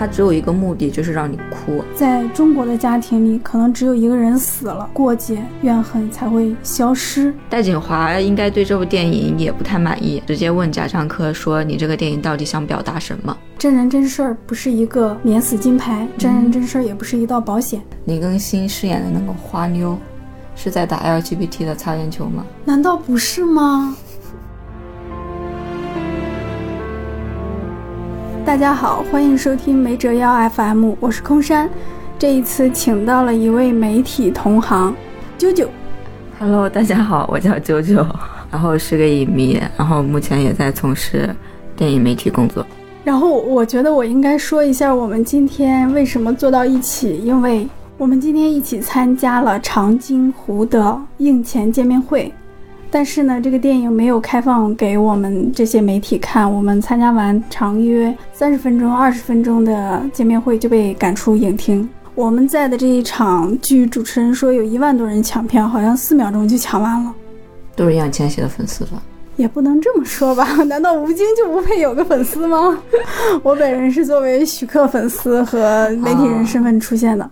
它只有一个目的，就是让你哭。在中国的家庭里，可能只有一个人死了，过节怨恨才会消失。戴锦华应该对这部电影也不太满意，直接问贾樟柯说：“你这个电影到底想表达什么？”真人真事儿不是一个免死金牌，真人真事儿也不是一道保险。李更新饰演的那个花妞，是在打 LGBT 的擦边球吗？难道不是吗？大家好，欢迎收听没折腰 FM，我是空山。这一次请到了一位媒体同行，啾啾。Hello，大家好，我叫啾啾，然后是个影迷，然后目前也在从事电影媒体工作。然后我觉得我应该说一下我们今天为什么坐到一起，因为我们今天一起参加了长津湖的映前见面会。但是呢，这个电影没有开放给我们这些媒体看。我们参加完长约三十分钟、二十分钟的见面会就被赶出影厅。我们在的这一场，据主持人说，有一万多人抢票，好像四秒钟就抢完了。都是易烊千玺的粉丝吧？也不能这么说吧？难道吴京就不配有个粉丝吗？我本人是作为徐克粉丝和媒体人身份出现的。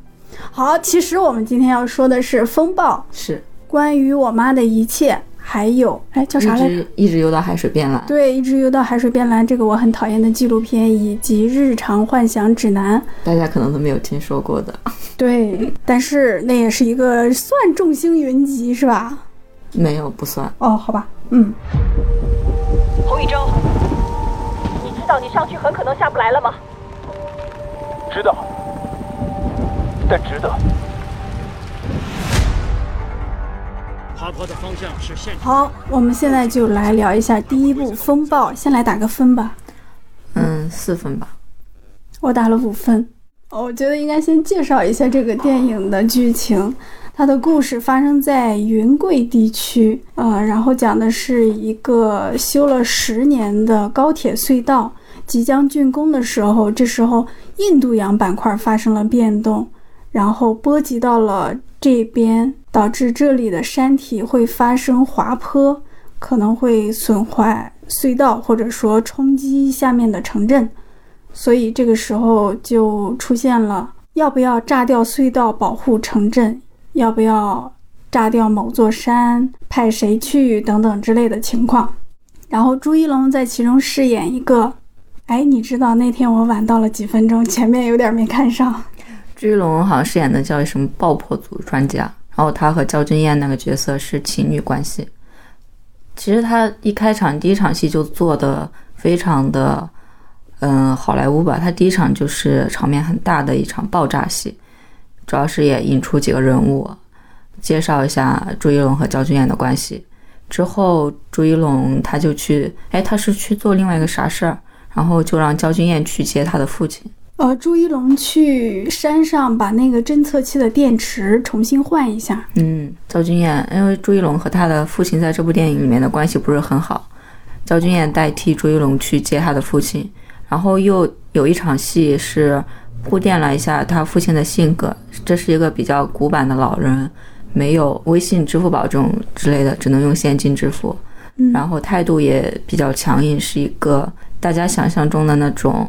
好，其实我们今天要说的是《风暴》，是关于我妈的一切。还有，哎，叫啥来着？一直游到海水变蓝。对，一直游到海水变蓝，这个我很讨厌的纪录片，以及《日常幻想指南》，大家可能都没有听说过的。对，但是那也是一个算众星云集是吧？没有，不算。哦，好吧，嗯。洪宇洲，你知道你上去很可能下不来了吗？知道，但值得。爬坡的方向是现好，我们现在就来聊一下第一部《风暴》，先来打个分吧。嗯，四分吧。我打了五分。我觉得应该先介绍一下这个电影的剧情。它的故事发生在云贵地区，呃，然后讲的是一个修了十年的高铁隧道即将竣工的时候，这时候印度洋板块发生了变动，然后波及到了这边。导致这里的山体会发生滑坡，可能会损坏隧道，或者说冲击下面的城镇，所以这个时候就出现了要不要炸掉隧道保护城镇，要不要炸掉某座山，派谁去等等之类的情况。然后朱一龙在其中饰演一个，哎，你知道那天我晚到了几分钟，前面有点没看上。朱一龙好像饰演的叫什么爆破组专家。然后他和焦俊艳那个角色是情侣关系。其实他一开场第一场戏就做的非常的，嗯，好莱坞吧。他第一场就是场面很大的一场爆炸戏，主要是也引出几个人物，介绍一下朱一龙和焦俊艳的关系。之后朱一龙他就去，哎，他是去做另外一个啥事儿，然后就让焦俊艳去接他的父亲。呃，朱一龙去山上把那个侦测器的电池重新换一下。嗯，赵君艳，因为朱一龙和他的父亲在这部电影里面的关系不是很好，赵君艳代替朱一龙去接他的父亲，然后又有一场戏是铺垫了一下他父亲的性格，这是一个比较古板的老人，没有微信、支付宝这种之类的，只能用现金支付，然后态度也比较强硬，是一个大家想象中的那种。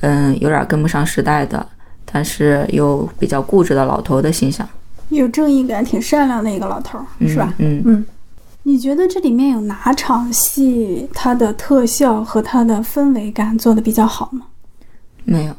嗯，有点跟不上时代的，但是又比较固执的老头的形象，有正义感、挺善良的一个老头，是吧？嗯嗯。你觉得这里面有哪场戏它的特效和它的氛围感做的比较好吗？没有，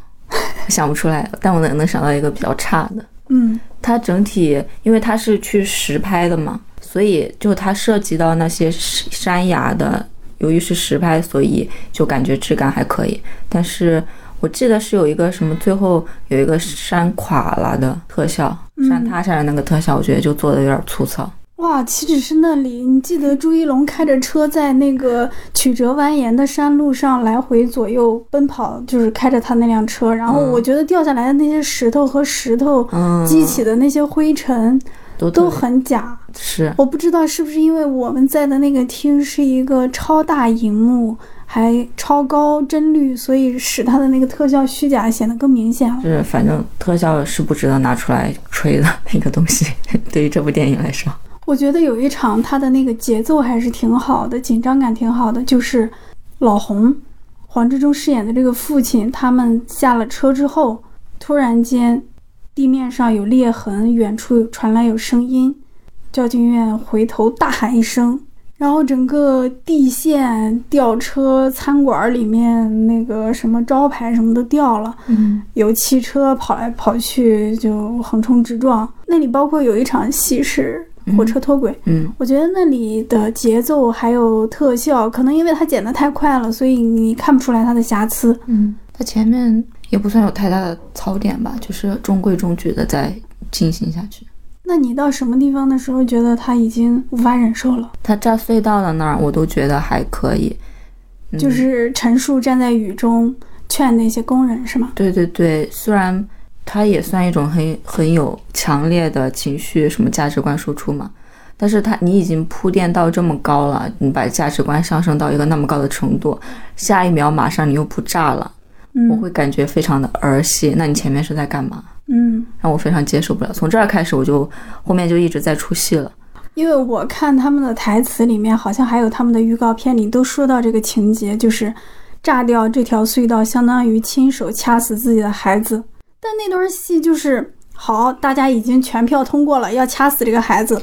想不出来。但我能能想到一个比较差的。嗯，它整体因为它是去实拍的嘛，所以就它涉及到那些山崖的，由于是实拍，所以就感觉质感还可以，但是。我记得是有一个什么，最后有一个山垮了的特效，山塌下来那个特效，我觉得就做的有点粗糙。哇，岂止是那里？你记得朱一龙开着车在那个曲折蜿蜒的山路上来回左右奔跑，就是开着他那辆车，然后我觉得掉下来的那些石头和石头激起的那些灰尘都都很假。是，我不知道是不是因为我们在的那个厅是一个超大荧幕。还超高帧率，所以使它的那个特效虚假显得更明显了。是，反正特效是不值得拿出来吹的那个东西。对于这部电影来说，我觉得有一场它的那个节奏还是挺好的，紧张感挺好的，就是老红黄志忠饰演的这个父亲，他们下了车之后，突然间地面上有裂痕，远处传来有声音，赵俊院回头大喊一声。然后整个地线、吊车、餐馆里面那个什么招牌什么都掉了，嗯有汽车跑来跑去，就横冲直撞。那里包括有一场戏是火车脱轨，嗯我觉得那里的节奏还有特效，可能因为它剪得太快了，所以你看不出来它的瑕疵。嗯，它前面也不算有太大的槽点吧，就是中规中矩的在进行下去。那你到什么地方的时候觉得他已经无法忍受了？他炸隧道的那儿，我都觉得还可以。嗯就是陈述站在雨中劝那些工人，是吗？对对对，虽然他也算一种很很有强烈的情绪什么价值观输出嘛，但是他你已经铺垫到这么高了，你把价值观上升到一个那么高的程度，下一秒马上你又不炸了，我嗯会感觉非常的儿戏。那你前面是在干嘛？嗯，让我非常接受不了。从这儿开始，我就后面就一直在出戏了。因为我看他们的台词里面，好像还有他们的预告片里都说到这个情节，就是炸掉这条隧道，相当于亲手掐死自己的孩子。但那段戏就是好，大家已经全票通过了，要掐死这个孩子，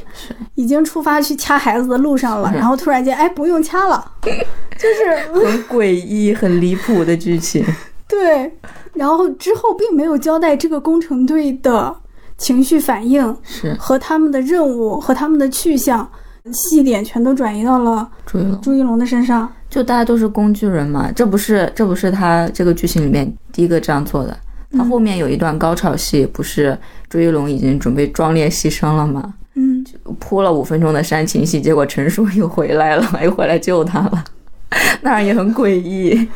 已经出发去掐孩子的路上了，然后突然间，哎，不用掐了，就是很诡异、很离谱的剧情。对，然后之后并没有交代这个工程队的情绪反应是和他们的任务和他们的去向，细点全都转移到了朱一龙，朱一龙的身上。就大家都是工具人嘛，这不是这不是他这个剧情里面第一个这样做的。他后面有一段高潮戏，不是朱一龙已经准备壮烈牺牲了吗？嗯，铺了五分钟的煽情戏，结果陈数又回来了，又回来救他了，那样也很诡异。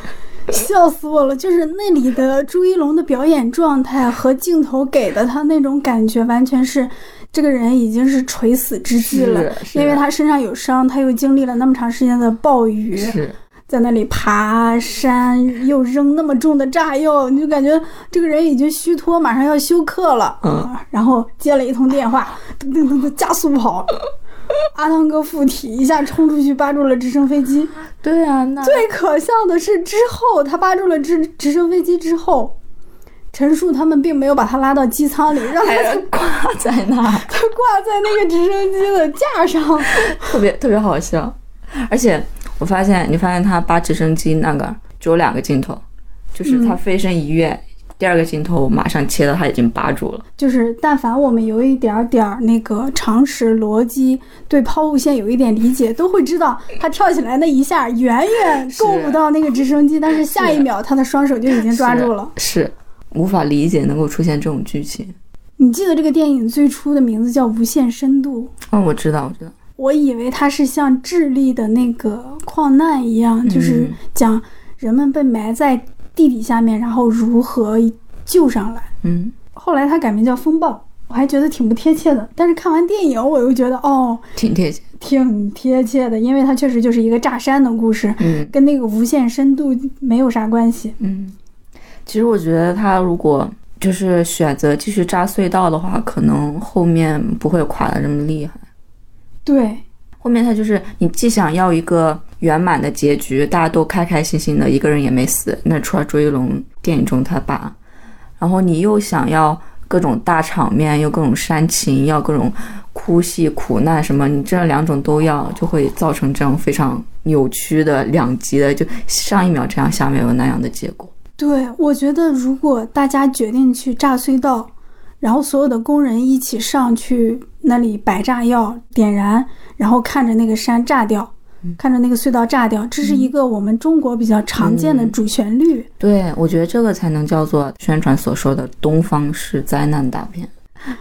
笑死我了！就是那里的朱一龙的表演状态和镜头给的他那种感觉，完全是这个人已经是垂死之际了，因为他身上有伤，他又经历了那么长时间的暴雨，是，在那里爬山，又扔那么重的炸药，你就感觉这个人已经虚脱，马上要休克了。嗯啊，然后接了一通电话，噔噔噔噔加速跑。阿汤哥附体一下冲出去扒住了直升飞机。对啊，那最可笑的是之后他扒住了直直升飞机之后，陈数他们并没有把他拉到机舱里，让他还挂在那儿，他挂在那个直升机的架上。特别特别好笑。而且我发现，你发现他扒直升机那个只有两个镜头，就是他飞身一跃，第二个镜头马上切到他已经扒住了。就是，但凡我们有一点儿点儿那个常识逻辑，对抛物线有一点理解，都会知道他跳起来那一下远远够不到那个直升机，但是下一秒他的双手就已经抓住了。是，是无法理解能够出现这种剧情。你记得这个电影最初的名字叫《无限深度》，哦，我知道，我知道。我以为它是像智利的那个矿难一样，就是讲人们被埋在地底下面，然后如何救上来。嗯，后来他改名叫风暴，我还觉得挺不贴切的。但是看完电影，我又觉得哦，挺贴切。挺贴切的，因为它确实就是一个炸山的故事，嗯跟那个无限深度没有啥关系。嗯，其实我觉得他如果就是选择继续扎隧道的话，可能后面不会垮的这么厉害。对，后面他就是你既想要一个圆满的结局，大家都开开心心的，一个人也没死，那除了朱一龙电影中他爸，然后你又想要各种大场面，又各种煽情，要各种哭戏、苦难什么，你这两种都要，就会造成这样非常扭曲的两极的，就上一秒这样，下面有那样的结果。对，我觉得如果大家决定去炸隧道，然后所有的工人一起上去那里摆炸药、点燃，然后看着那个山炸掉，看着那个隧道炸掉，这是一个我们中国比较常见的主旋律。对，我觉得这个才能叫做宣传所说的东方式灾难大片。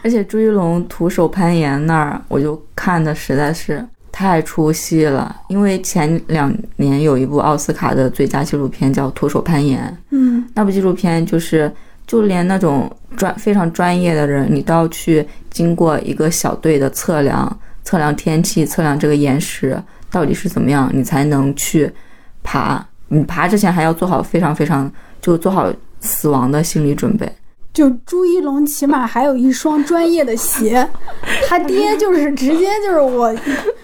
而且朱一龙徒手攀岩那儿，我就看的实在是太出戏了。因为前两年有一部奥斯卡的最佳纪录片叫《徒手攀岩》，嗯，那部纪录片就是就连那种专非常专业的人，你都要去经过一个小队的测量，测量天气，测量这个岩石到底是怎么样，你才能去爬。你爬之前还要做好非常非常就做好死亡的心理准备。就朱一龙起码还有一双专业的鞋，他爹就是直接就是我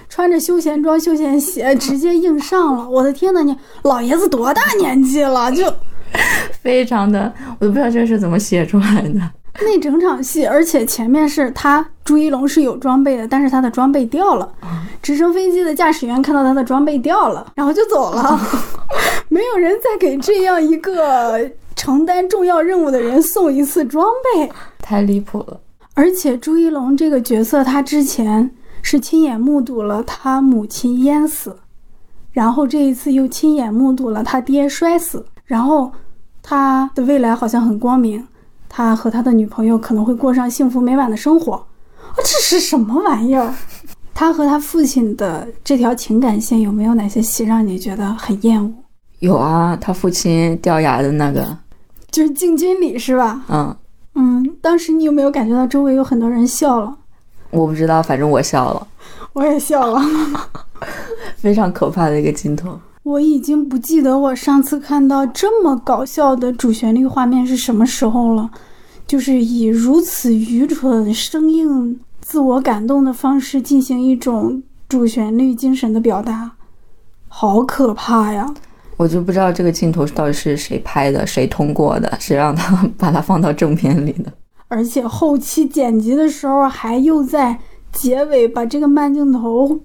穿着休闲装、休闲鞋直接硬上了。我的天呐，你老爷子多大年纪了？就 非常的，我都不知道这是怎么写出来的。那整场戏，而且前面是他朱一龙是有装备的，但是他的装备掉了。直升飞机的驾驶员看到他的装备掉了，然后就走了。没有人再给这样一个承担重要任务的人送一次装备。太离谱了。而且朱一龙这个角色，他之前是亲眼目睹了他母亲淹死，然后这一次又亲眼目睹了他爹摔死，然后他的未来好像很光明，他和他的女朋友可能会过上幸福美满的生活。啊，这是什么玩意儿？他和他父亲的这条情感线有没有哪些戏让你觉得很厌恶？有啊，他父亲掉牙的那个，就是敬军礼是吧？嗯，嗯，当时你有没有感觉到周围有很多人笑了？我不知道，反正我笑了，我也笑了。非常可怕的一个镜头。我已经不记得我上次看到这么搞笑的主旋律画面是什么时候了，就是以如此愚蠢、生硬、自我感动的方式进行一种主旋律精神的表达，好可怕呀！我就不知道这个镜头到底是谁拍的，谁通过的，谁让他把它放到正片里的。而且后期剪辑的时候，还又在结尾把这个慢镜头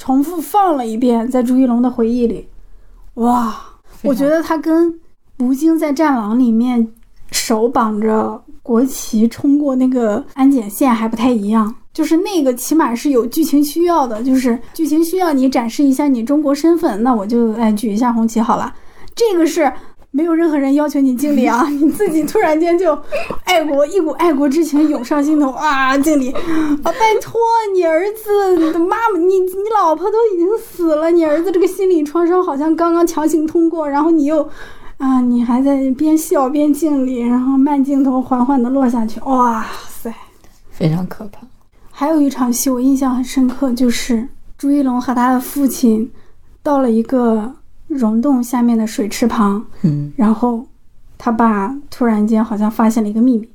重复放了一遍，在朱一龙的回忆里，哇！我觉得他跟吴京在《战狼》里面手绑着国旗冲过那个安检线还不太一样，就是那个起码是有剧情需要的，就是剧情需要你展示一下你中国身份，那我就哎举一下红旗好了。这个是没有任何人要求你敬礼啊，你自己突然间就爱国一股爱国之情涌上心头啊，敬礼啊！拜托你儿子你的妈妈，你你老婆都已经死了，你儿子这个心理创伤好像刚刚强行通过，然后你又啊，你还在边笑边敬礼，然后慢镜头缓缓的落下去，哇塞！非常可怕。还有一场戏我印象很深刻，就是朱一龙和他的父亲到了一个溶洞下面的水池旁，嗯，然后他爸突然间好像发现了一个秘密，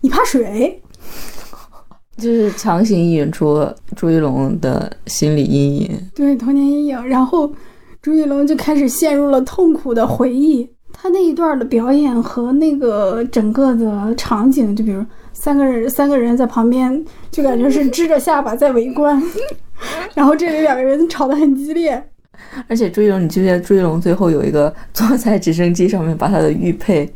你怕水？就是强行引出朱一龙的心理阴影。对童年阴影，然后朱一龙就开始陷入了痛苦的回忆。他那一段的表演和那个整个的场景，就比如三个人三个人在旁边，就感觉是支着下巴在围观，然后这里两个人吵得很激烈。而且朱一龙，你记不记得朱一龙最后有一个 坐在直升机上面把他的玉佩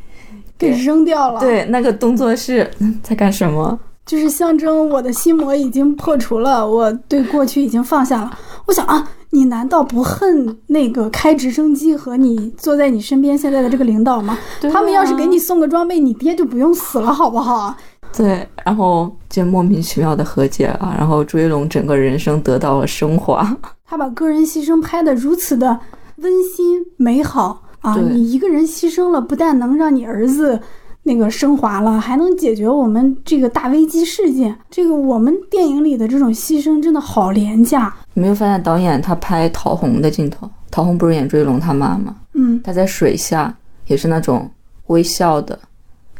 给扔掉了，，对，那个动作是嗯 在干什么？就是象征我的心魔已经破除了，我对过去已经放下了。我想啊，你难道不恨那个开直升机和你坐在你身边现在的这个领导吗？啊他们要是给你送个装备，你爹就不用死了，好不好？对，然后就莫名其妙的和解了，然后朱一龙整个人生得到了升华。他把个人牺牲拍的如此的温馨美好啊！你一个人牺牲了，不但能让你儿子那个升华了，还能解决我们这个大危机事件。这个我们电影里的这种牺牲真的好廉价。你没有发现导演他拍陶虹的镜头？陶虹不是演朱一龙他妈吗？嗯，他在水下也是那种微笑的，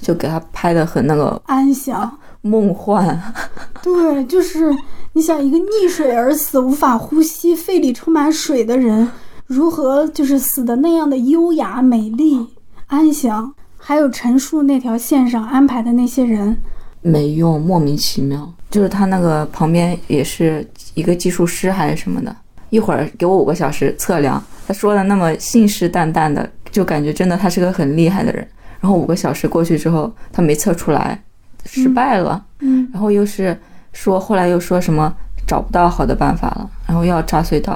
就给他拍的很那个安详。梦幻。对，就是你想一个溺水而死、无法呼吸、肺里充满水的人，如何就是死的那样的优雅、美丽、安详？还有陈述那条线上安排的那些人，没用，莫名其妙。就是他那个旁边也是一个技术师还是什么的，一会儿给我五个小时测量，他说的那么信誓旦旦的，就感觉真的他是个很厉害的人。然后五个小时过去之后，他没测出来，失败了。嗯，然后又是说，后来又说什么找不到好的办法了，然后又要炸隧道，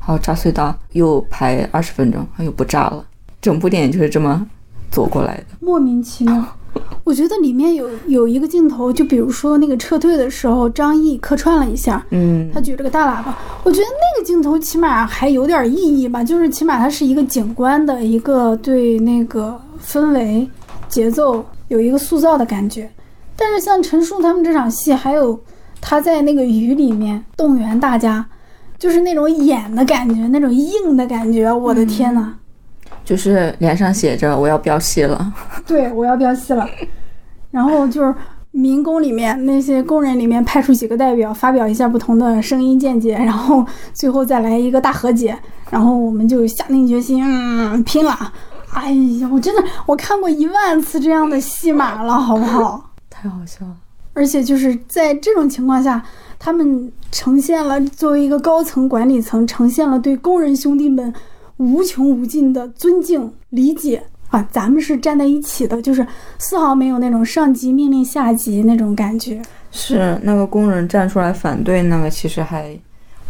然后炸隧道又排二十分钟，又不炸了。整部电影就是这么走过来的。莫名其妙。我觉得里面有有一个镜头，就比如说那个撤退的时候，张译客串了一下，嗯他举着个大喇叭，我觉得那个镜头起码还有点意义吧，就是起码它是一个景观的一个对那个氛围、节奏有一个塑造的感觉。但是像陈数他们这场戏，还有他在那个雨里面动员大家，就是那种演的感觉，那种硬的感觉，我的天呐！就是脸上写着我要飙戏了。对，我要飙戏了。然后就是民工里面那些工人里面派出几个代表，发表一下不同的声音见解，然后最后再来一个大和解，然后我们就下定决心，嗯，拼了！哎呀，我真的我看过一万次这样的戏码了，好不好？太好笑了。而且就是在这种情况下，他们呈现了作为一个高层管理层，呈现了对工人兄弟们无穷无尽的尊敬、理解啊！咱们是站在一起的，就是丝毫没有那种上级命令下级那种感觉。是那个工人站出来反对那个，其实还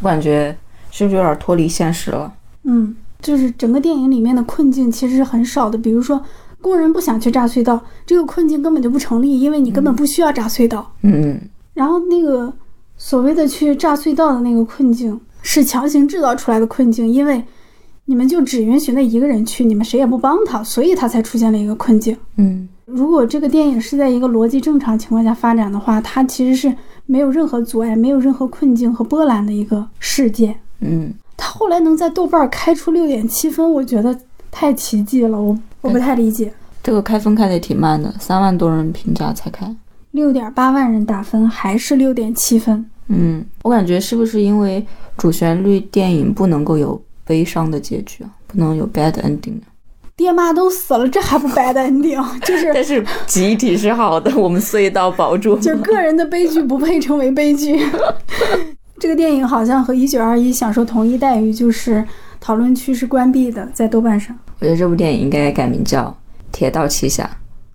我感觉是不是有点脱离现实了？嗯，就是整个电影里面的困境其实是很少的，比如说。工人不想去炸隧道，这个困境根本就不成立，因为你根本不需要炸隧道。嗯，然后那个所谓的去炸隧道的那个困境是强行制造出来的困境，因为你们就只允许那一个人去，你们谁也不帮他，所以他才出现了一个困境。嗯，如果这个电影是在一个逻辑正常情况下发展的话，它其实是没有任何阻碍、没有任何困境和波澜的一个事件。嗯，他后来能在豆瓣开出六点七分，我觉得太奇迹了，我。我不太理解，这个开分开的挺慢的，三万多人评价才开，六点八万人打分还是六点七分。嗯，我感觉是不是因为主旋律电影不能够有悲伤的结局啊，不能有 bad ending 爹妈都死了，这还不 bad ending？就是，但是集体是好的，我们隧道保住。就个人的悲剧不配成为悲剧。这个电影好像和一九二一享受同一待遇，就是讨论区是关闭的，在豆瓣上。我觉得这部电影应该改名叫《铁道奇侠》。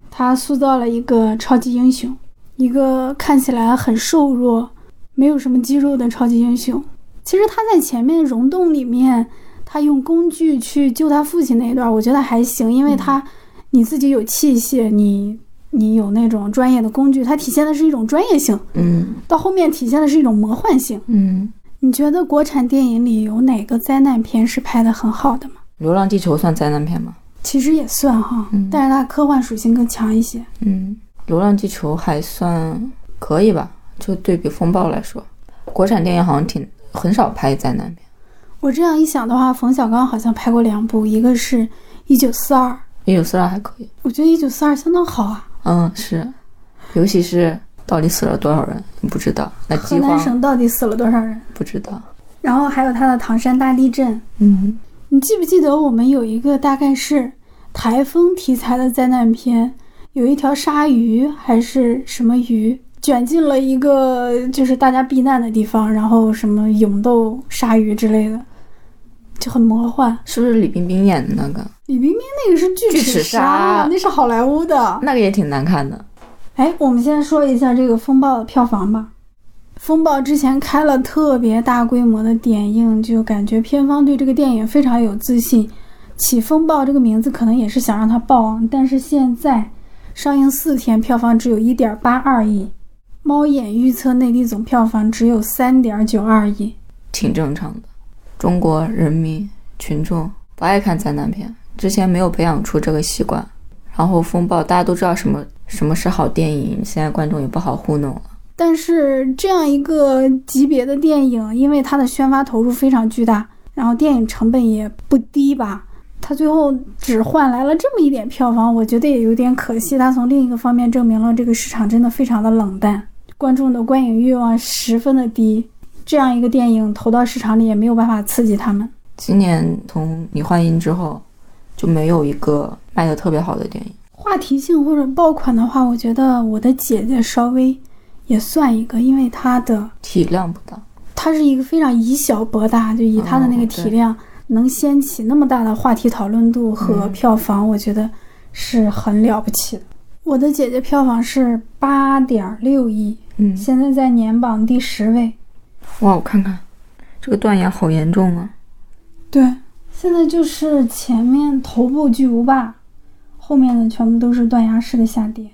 他塑造了一个超级英雄，一个看起来很瘦弱、没有什么肌肉的超级英雄。其实他在前面溶洞里面，他用工具去救他父亲那一段，我觉得还行，因为他你自己有器械，你你有那种专业的工具，它体现的是一种专业性。嗯。到后面体现的是一种魔幻性。嗯。你觉得国产电影里有哪个灾难片是拍的很好的吗？《流浪地球》算灾难片吗？其实也算哈，但是它科幻属性更强一些。嗯，《流浪地球》还算可以吧，就对比《风暴》来说，国产电影好像挺很少拍灾难片。我这样一想的话，冯小刚好像拍过两部，一个是《一九四二》，《一九四二》还可以。我觉得《一九四二》相当好啊。嗯，是，尤其是到底死了多少人，你不知道。那河南省到底死了多少人？不知道。然后还有他的《唐山大地震》。嗯。你记不记得我们有一个大概是台风题材的灾难片，有一条鲨鱼还是什么鱼卷进了一个就是大家避难的地方，然后什么勇斗鲨鱼之类的，就很魔幻。是不是李冰冰演的那个？李冰冰那个是巨齿鲨，那是好莱坞的，那个也挺难看的。哎，我们先说一下这个《风暴》的票房吧。风暴之前开了特别大规模的点映，就感觉片方对这个电影非常有自信，起风暴这个名字可能也是想让它爆。但是现在上映四天，票房只有一点八二亿，猫眼预测内地总票房只有三点九二亿，挺正常的。中国人民群众不爱看灾难片，之前没有培养出这个习惯。然后风暴大家都知道什么什么是好电影，现在观众也不好糊弄了。但是这样一个级别的电影，因为它的宣发投入非常巨大，然后电影成本也不低吧，它最后只换来了这么一点票房，我觉得也有点可惜。它从另一个方面证明了这个市场真的非常的冷淡，观众的观影欲望十分的低。这样一个电影投到市场里也没有办法刺激他们。今年从《你幻音》之后，就没有一个卖的特别好的电影。话题性或者爆款的话，我觉得我的姐姐稍微。也算一个，因为它的体量不大，它是一个非常以小博大，就以它的那个体量能掀起那么大的话题讨论度和票房，我觉得是很了不起的。我的姐姐票房是八点六亿，嗯，现在在年榜第十位。哇，我看看，这个断崖好严重啊！对，现在就是前面头部巨无霸，后面的全部都是断崖式的下跌。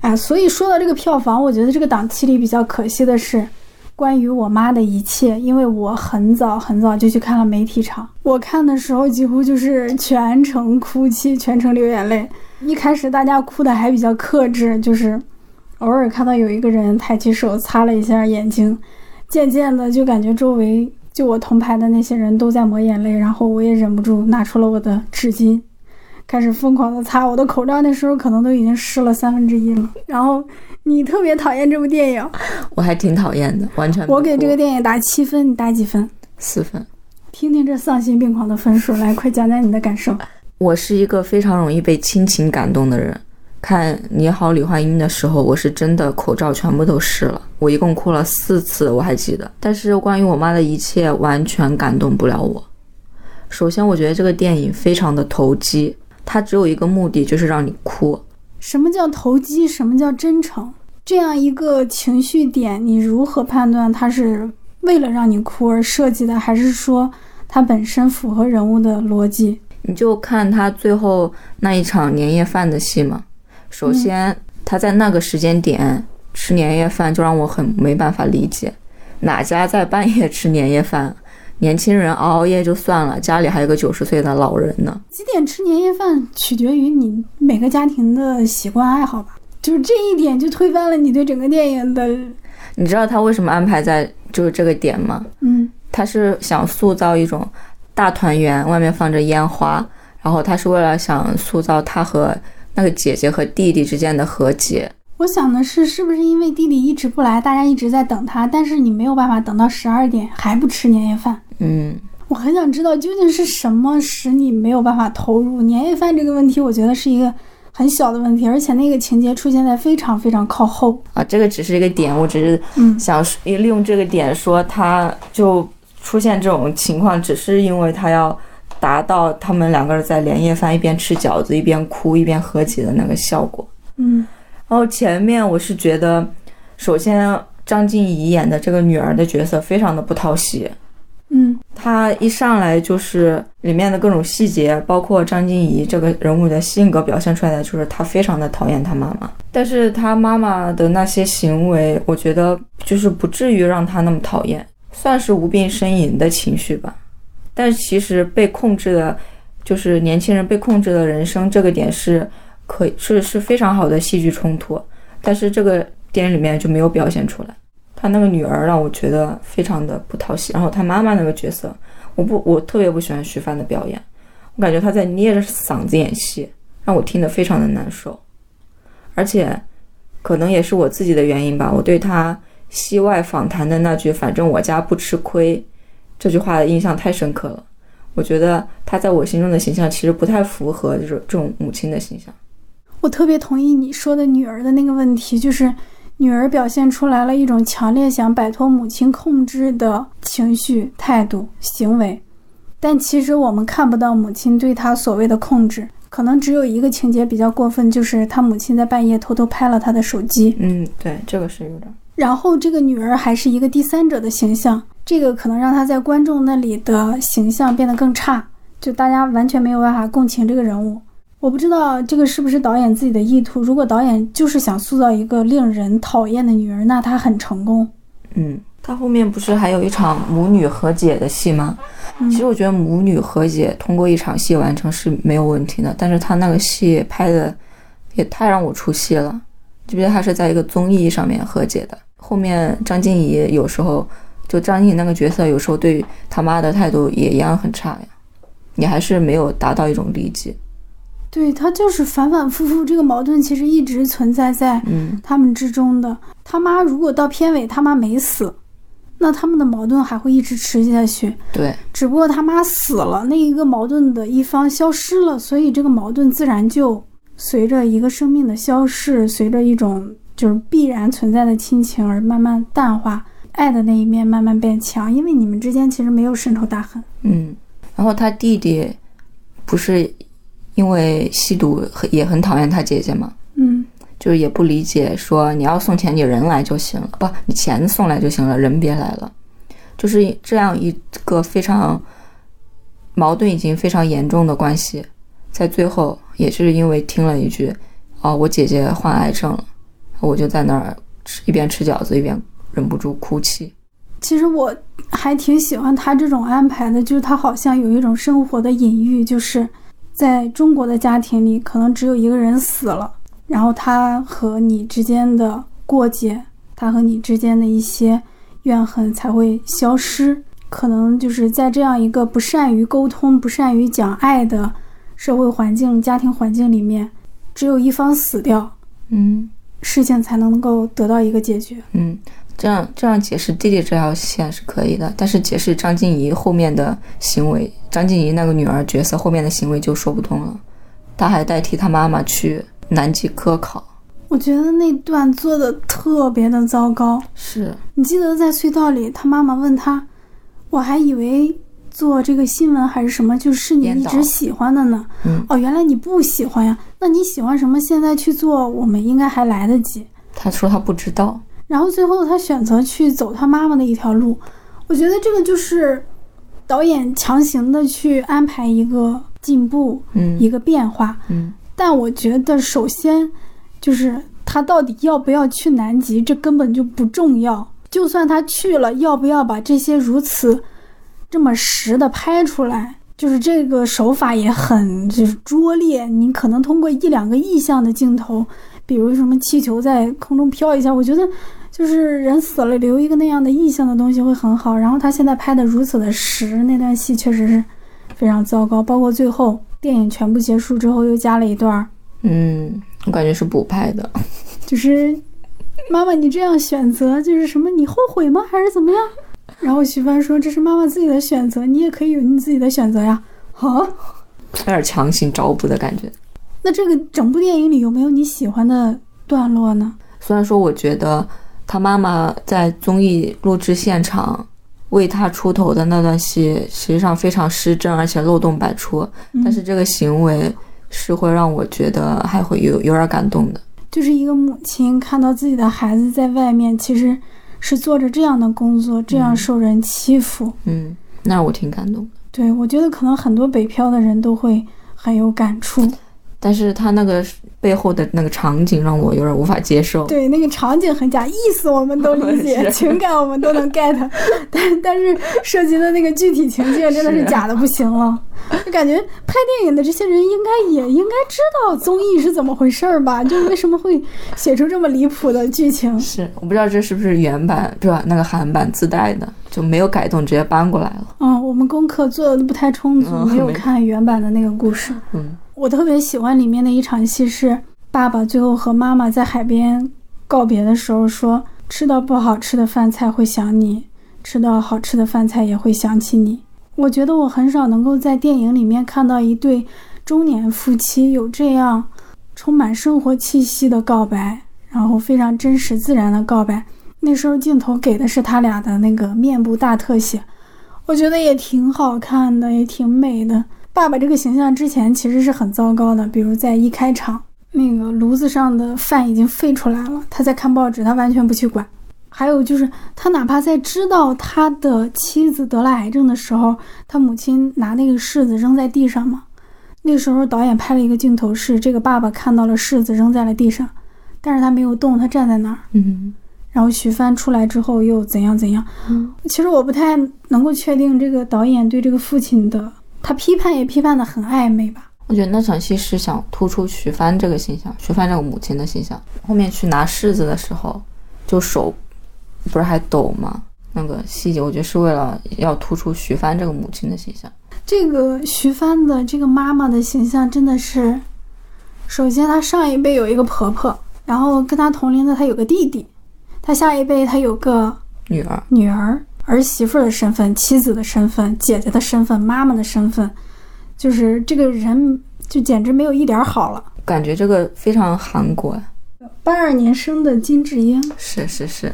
哎，所以说到这个票房，我觉得这个档期里比较可惜的是，关于我妈的一切，因为我很早很早就去看了媒体场，我看的时候几乎就是全程哭泣，全程流眼泪。一开始大家哭的还比较克制，就是偶尔看到有一个人抬起手擦了一下眼睛，渐渐的就感觉周围就我同排的那些人都在抹眼泪，然后我也忍不住拿出了我的纸巾。开始疯狂的擦我的口罩，那时候可能都已经湿了三分之一了。然后你特别讨厌这部电影，我还挺讨厌的，完全我给这个电影打七分，你打几分？四分。听听这丧心病狂的分数，来，快讲讲你的感受。我是一个非常容易被亲情感动的人。看《你好，李焕英》的时候，我是真的口罩全部都湿了，我一共哭了四次，我还记得。但是关于我妈的一切，完全感动不了我。首先，我觉得这个电影非常的投机，它只有一个目的，就是让你哭。什么叫投机？什么叫真诚？这样一个情绪点，你如何判断它是为了让你哭而设计的，还是说它本身符合人物的逻辑？你就看他最后那一场年夜饭的戏嘛。首先，他在那个时间点吃年夜饭，就让我很没办法理解，哪家在半夜吃年夜饭？年轻人熬熬夜就算了，家里还有个九十岁的老人呢。几点吃年夜饭取决于你每个家庭的习惯爱好吧，就是这一点就推翻了你对整个电影的，你知道他为什么安排在就是这个点吗？嗯他是想塑造一种大团圆，外面放着烟花，然后他是为了想塑造他和那个姐姐和弟弟之间的和解。我想的是，是不是因为弟弟一直不来，大家一直在等他，但是你没有办法等到十二点还不吃年夜饭？嗯，我很想知道究竟是什么使你没有办法投入年夜饭这个问题。我觉得是一个很小的问题，而且那个情节出现在非常非常靠后。啊，这个只是一个点，我只是嗯想说利用这个点说，他就出现这种情况，只是因为他要达到他们两个人在年夜饭一边吃饺子一边哭一边和解的那个效果。嗯然后前面我是觉得，首先张婧仪演的这个女儿的角色非常的不讨喜，嗯她一上来就是里面的各种细节，包括张婧仪这个人物的性格表现出来的，就是她非常的讨厌她妈妈，但是她妈妈的那些行为，我觉得就是不至于让她那么讨厌，算是无病呻吟的情绪吧。但其实被控制的，就是年轻人被控制的人生这个点是可以是是非常好的戏剧冲突，但是这个电影里面就没有表现出来。他那个女儿让我觉得非常的不讨喜，然后他妈妈那个角色，我不我特别不喜欢徐帆的表演，我感觉他在捏着嗓子演戏，让我听得非常的难受，而且可能也是我自己的原因吧，我对他戏外访谈的那句“反正我家不吃亏”这句话的印象太深刻了。我觉得他在我心中的形象其实不太符合就是这种母亲的形象。我特别同意你说的女儿的那个问题，就是女儿表现出来了一种强烈想摆脱母亲控制的情绪、态度、行为，但其实我们看不到母亲对她所谓的控制，可能只有一个情节比较过分，就是她母亲在半夜偷偷拍了他的手机，嗯，对，这个是有点。然后这个女儿还是一个第三者的形象，这个可能让她在观众那里的形象变得更差，就大家完全没有办法共情这个人物。我不知道这个是不是导演自己的意图。如果导演就是想塑造一个令人讨厌的女儿，那他很成功。嗯，他后面不是还有一场母女和解的戏吗？嗯其实我觉得母女和解通过一场戏完成是没有问题的，但是他那个戏拍的也太让我出戏了。记不记得他是在一个综艺上面和解的？后面张婧仪有时候就张婧仪那个角色，有时候对他妈的态度也一样很差呀，你还是没有达到一种理解。对他就是反反复复，这个矛盾其实一直存在在嗯，他们之中的。他妈如果到片尾他妈没死，那他们的矛盾还会一直持续下去。对，只不过他妈死了，那一个矛盾的一方消失了，所以这个矛盾自然就随着一个生命的消逝，随着一种就是必然存在的亲情而慢慢淡化，爱的那一面慢慢变强，因为你们之间其实没有深仇大恨。嗯，然后他弟弟不是因为吸毒很也很讨厌他姐姐吗？嗯就是也不理解，说你要送钱，你人来就行了，不，你钱送来就行了，人别来了，就是这样一个非常矛盾已经非常严重的关系，在最后也是因为听了一句，哦，我姐姐患癌症了，我就在那儿吃一边吃饺子一边忍不住哭泣。其实我还挺喜欢他这种安排的，就是他好像有一种生活的隐喻，就是在中国的家庭里，可能只有一个人死了，然后他和你之间的过节，他和你之间的一些怨恨才会消失。可能就是在这样一个不善于沟通、不善于讲爱的社会环境、家庭环境里面，只有一方死掉，嗯事情才能够得到一个解决。嗯，这样这样解释弟弟这条线是可以的，但是解释张静怡后面的行为，张静怡那个女儿角色后面的行为就说不通了。她还代替她妈妈去南极科考，我觉得那段做的特别的糟糕。是你记得在隧道里，他妈妈问他：“我还以为做这个新闻还是什么，就是你一直喜欢的呢。嗯哦，原来你不喜欢呀？那你喜欢什么？现在去做，我们应该还来得及。”他说他不知道，然后最后他选择去走他妈妈的一条路，我觉得这个就是导演强行的去安排一个进步，嗯一个变化。嗯但我觉得首先就是他到底要不要去南极，这根本就不重要。就算他去了，要不要把这些如此这么实的拍出来？就是这个手法也很就是拙劣，你可能通过一两个意象的镜头，比如什么气球在空中飘一下，我觉得就是人死了留一个那样的意象的东西会很好。然后他现在拍的如此的实，那段戏确实是非常糟糕。包括最后电影全部结束之后又加了一段儿，嗯，我感觉是补拍的。就是妈妈你这样选择就是什么？你后悔吗？还是怎么样？然后徐帆说这是妈妈自己的选择，你也可以有你自己的选择呀。好，有点强行找补的感觉。那这个整部电影里有没有你喜欢的段落呢？虽然说我觉得他妈妈在综艺录制现场为他出头的那段戏，实际上非常失真，而且漏洞百出，但是这个行为是会让我觉得还会有有点感动的。就是一个母亲看到自己的孩子在外面其实是做着这样的工作，这样受人欺负。嗯，那我挺感动的。对我觉得可能很多北漂的人都会很有感触。但是他那个背后的那个场景让我有点无法接受。对，那个场景很假，意思我们都理解，情感我们都能 get，但但是涉及的那个具体情境真的是是假的不行了。就感觉拍电影的这些人应该也应该知道综艺是怎么回事儿吧？就为什么会写出这么离谱的剧情？是，我不知道这是不是原版，是吧？那个韩版自带的，就没有改动，直接搬过来了。嗯，我们功课做的不太充足，嗯没有看原版的那个故事。嗯我特别喜欢里面的一场戏是爸爸最后和妈妈在海边告别的时候说：“吃到不好吃的饭菜会想你，吃到好吃的饭菜也会想起你。”我觉得我很少能够在电影里面看到一对中年夫妻有这样充满生活气息的告白，然后非常真实自然的告白。那时候镜头给的是他俩的那个面部大特写，我觉得也挺好看的，也挺美的。爸爸这个形象之前其实是很糟糕的，比如在一开场，那个炉子上的饭已经沸出来了，他在看报纸，他完全不去管。还有就是，他哪怕在知道他的妻子得了癌症的时候，他母亲拿那个柿子扔在地上嘛，那时候导演拍了一个镜头，是这个爸爸看到了柿子扔在了地上，但是他没有动，他站在那儿。嗯然后徐帆出来之后又怎样怎样？嗯其实我不太能够确定这个导演对这个父亲的，他批判也批判的很暧昧吧。我觉得那场戏是想突出徐帆这个形象，徐帆这个母亲的形象。后面去拿柿子的时候，就手不是还抖吗？那个细节，我觉得是为了要突出徐帆这个母亲的形象。这个徐帆的这个妈妈的形象真的是，首先她上一辈有一个婆婆，然后跟她同龄的她有个弟弟，她下一辈她有个女儿，女儿、儿媳妇的身份、妻子的身份、姐姐的身份、妈妈的身份，就是这个人就简直没有一点好了。感觉这个非常韩国呀。八二年生的金智英，是是是，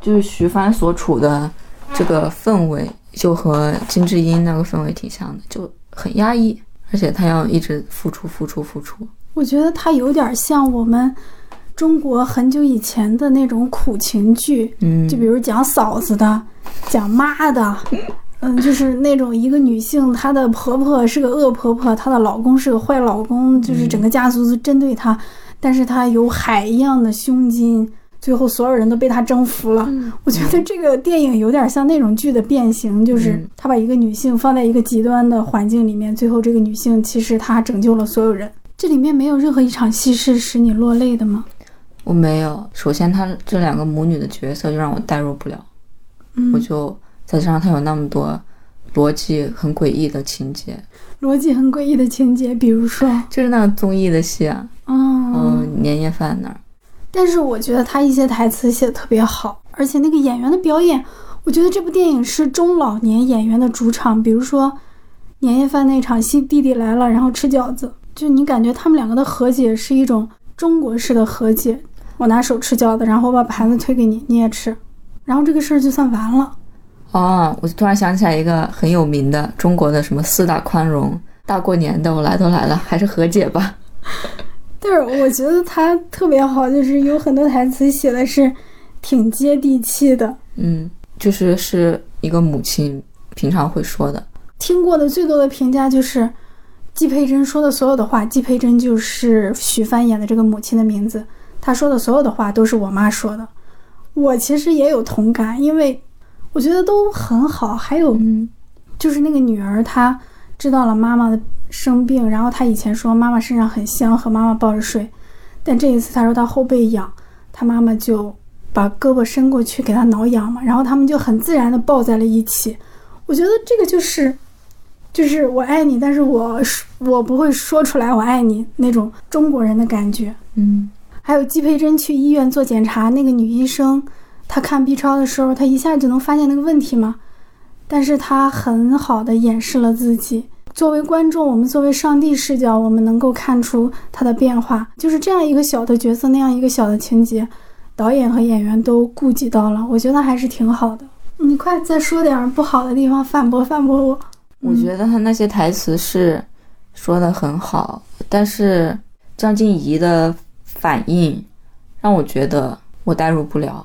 就是徐帆所处的这个氛围，就和金智英那个氛围挺像的，就很压抑，而且他要一直付出付出付出。我觉得她有点像我们中国很久以前的那种苦情剧，嗯，就比如讲嫂子的，讲妈的，嗯，就是那种一个女性，她的婆婆是个恶婆婆，她的老公是个坏老公，就是整个家族都针对她，但是她有海一样的胸襟，最后所有人都被她征服了。我觉得这个电影有点像那种剧的变形，就是嗯她把一个女性放在一个极端的环境里面，最后这个女性其实她拯救了所有人。这里面没有任何一场戏是使你落泪的吗？我没有。首先，他这两个母女的角色就让我代入不了，嗯我就再加上他有那么多逻辑很诡异的情节，逻辑很诡异的情节，比如说，就是那个综艺的戏啊，嗯，嗯，年夜饭那儿，但是我觉得他一些台词写的特别好，而且那个演员的表演，我觉得这部电影是中老年演员的主场。比如说年夜饭那场戏，弟弟来了，然后吃饺子，就你感觉他们两个的和解是一种中国式的和解。我拿手吃饺子，然后我把盘子推给你，你也吃，然后这个事儿就算完了。哦，我突然想起来一个很有名的中国的什么四大宽容，大过年的我来都来了，还是和解吧。但是我觉得他特别好，就是有很多台词写的是挺接地气的。嗯，就是是一个母亲平常会说的。听过的最多的评价就是，季佩珍说的所有的话，季佩珍就是徐帆演的这个母亲的名字，她说的所有的话都是我妈说的。我其实也有同感，因为我觉得都很好。还有嗯就是那个女儿，她知道了妈妈的生病，然后她以前说妈妈身上很香，和妈妈抱着睡，但这一次她说她后背痒，她妈妈就把胳膊伸过去给她挠痒嘛，然后他们就很自然的抱在了一起。我觉得这个就是，就是我爱你，但是我我不会说出来我爱你那种中国人的感觉。嗯还有季佩珍去医院做检查，那个女医生她看 B 超的时候，她一下就能发现那个问题嘛，但是她很好的掩饰了自己。作为观众，我们作为上帝视角，我们能够看出她的变化，就是这样一个小的角色，那样一个小的情节，导演和演员都顾及到了，我觉得还是挺好的。你快再说点不好的地方，反驳反驳我。我觉得他那些台词是说的很好，但是张婧仪的反应让我觉得我代入不了，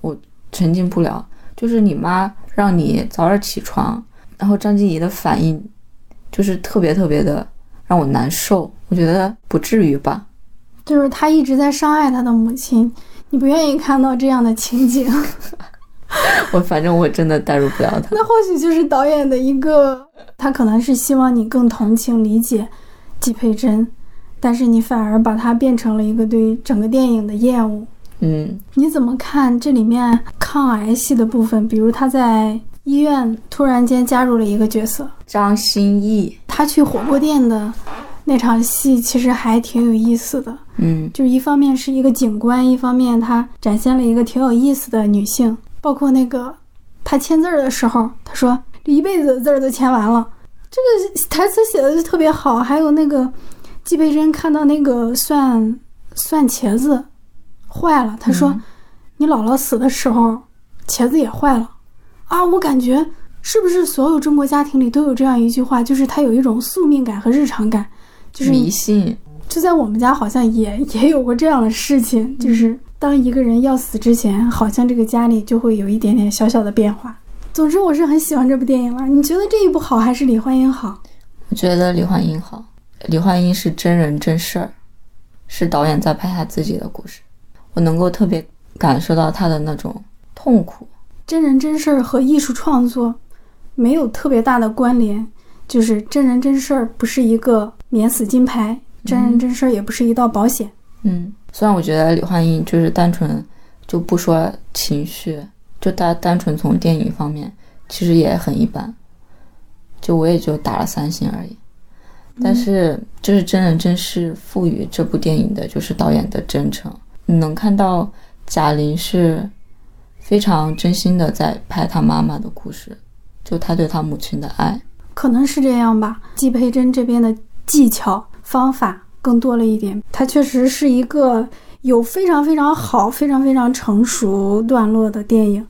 我沉浸不了。就是你妈让你早点起床，然后张婧仪的反应就是特别特别的让我难受。我觉得不至于吧？就是他一直在伤害他的母亲，你不愿意看到这样的情景。我反正我真的代入不了他。那或许就是导演的一个，他可能是希望你更同情理解季佩珍，但是你反而把它变成了一个对整个电影的厌恶。嗯你怎么看这里面抗癌戏的部分？比如他在医院突然间加入了一个角色，张歆艺，他去火锅店的那场戏其实还挺有意思的。嗯就一方面是一个警官，一方面他展现了一个挺有意思的女性，包括那个他签字儿的时候，他说这一辈子的字儿都签完了，这个台词写的就特别好。还有那个季佩珍看到那个蒜蒜茄子坏了，他说、嗯你姥姥死的时候茄子也坏了啊，我感觉是不是所有中国家庭里都有这样一句话，就是它有一种宿命感和日常感，就是迷信，就在我们家好像也 也有过这样的事情，就是当一个人要死之前，好像这个家里就会有一点点小小的变化。总之，我是很喜欢这部电影了。你觉得这一部好还是李焕英好？我觉得李焕英好，李焕英是真人真事儿，是导演在拍他自己的故事，我能够特别感受到他的那种痛苦。真人真事儿和艺术创作没有特别大的关联，就是真人真事儿不是一个免死金牌，真人真事儿也不是一道保险。嗯，虽然我觉得李焕英就是单纯就不说情绪，就单单纯从电影方面，其实也很一般，就我也就打了三星而已。但是，就是真人真事赋予这部电影的就是导演的真诚，你能看到贾玲是非常真心的在拍她妈妈的故事，就她对她母亲的爱。可能是这样吧。季佩珍这边的技巧方法更多了一点，它确实是一个有非常非常好、非常非常成熟段落的电影，